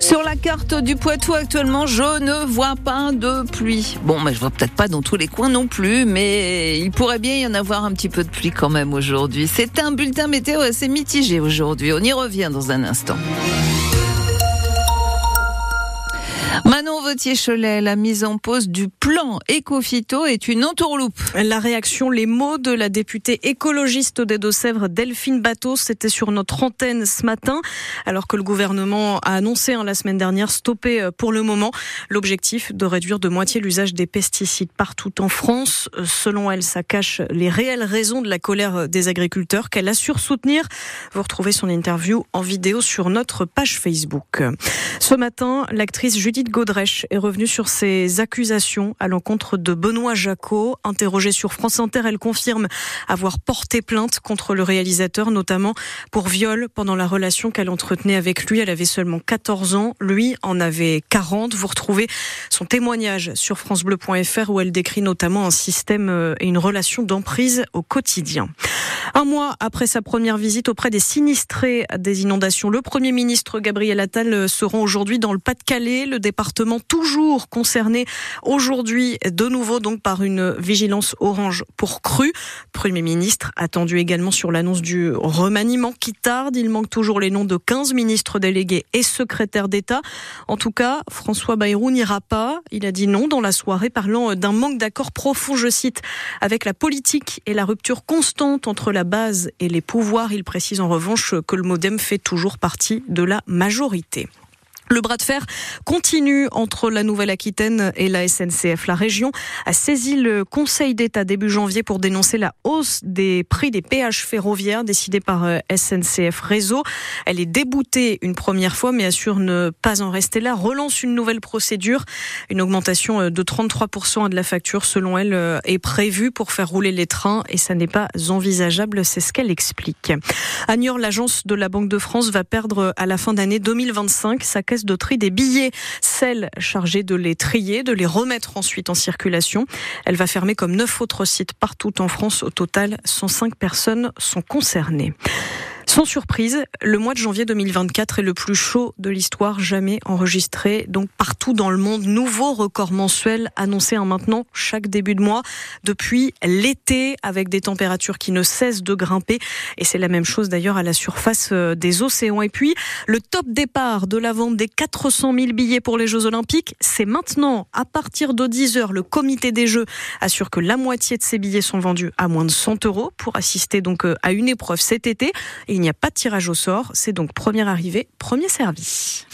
Sur la carte du Poitou actuellement, je ne vois pas de pluie. Bon, mais je vois peut-être pas dans tous les coins non plus, mais il pourrait bien y en avoir un petit peu de pluie quand même aujourd'hui. C'est un bulletin météo assez mitigé aujourd'hui. On y revient dans un instant. Manon Vautier-Cholet, la mise en pause du plan éco-phyto est une entourloupe. La réaction, les mots de la députée écologiste des Deux-Sèvres, Delphine Bateau, c'était sur notre antenne ce matin, alors que le gouvernement a annoncé hein, la semaine dernière stopper euh, pour le moment l'objectif de réduire de moitié l'usage des pesticides partout en France. Euh, selon elle, ça cache les réelles raisons de la colère des agriculteurs qu'elle assure soutenir. Vous retrouvez son interview en vidéo sur notre page Facebook. Ce matin, l'actrice Judith Godrèche est revenue sur ses accusations à l'encontre de Benoît Jacot. Interrogée sur France Inter, elle confirme avoir porté plainte contre le réalisateur, notamment pour viol pendant la relation qu'elle entretenait avec lui. Elle avait seulement 14 ans, lui en avait 40. Vous retrouvez son témoignage sur francebleu.fr où elle décrit notamment un système euh, et une relation d'emprise au quotidien. Un mois après sa première visite auprès des sinistrés des inondations, le Premier ministre Gabriel Attal se rend aujourd'hui dans le Pas-de-Calais, le département toujours concerné aujourd'hui de nouveau donc par une vigilance orange pour cru. Premier ministre attendu également sur l'annonce du remaniement qui tarde. Il manque toujours les noms de 15 ministres délégués et secrétaires d'État. En tout cas, François Bayrou n'ira pas. Il a dit non dans la soirée parlant d'un manque d'accord profond, je cite, avec la politique et la rupture constante entre la base et les pouvoirs. Il précise en revanche que le modem fait toujours partie de la majorité. Le bras de fer continue entre la Nouvelle-Aquitaine et la SNCF. La région a saisi le Conseil d'État début janvier pour dénoncer la hausse des prix des péages ferroviaires décidés par euh, SNCF Réseau. Elle est déboutée une première fois mais assure ne pas en rester là. Relance une nouvelle procédure. Une augmentation euh, de 33% de la facture selon elle euh, est prévue pour faire rouler les trains et ça n'est pas envisageable. C'est ce qu'elle explique. À l'agence de la Banque de France va perdre à la fin d'année 2025 sa de tri des billets, celle chargée de les trier, de les remettre ensuite en circulation. Elle va fermer comme neuf autres sites partout en France. Au total, 105 personnes sont concernées. Sans surprise, le mois de janvier 2024 est le plus chaud de l'histoire jamais enregistré. Donc partout dans le monde, nouveau record mensuel annoncé en maintenant chaque début de mois depuis l'été avec des températures qui ne cessent de grimper. Et c'est la même chose d'ailleurs à la surface euh, des océans. Et puis le top départ de la vente des 400 000 billets pour les Jeux Olympiques, c'est maintenant à partir de 10 heures. Le comité des Jeux assure que la moitié de ces billets sont vendus à moins de 100 euros pour assister donc euh, à une épreuve cet été. N'y a pas de tirage au sort. C'est donc première arrivée, premier service.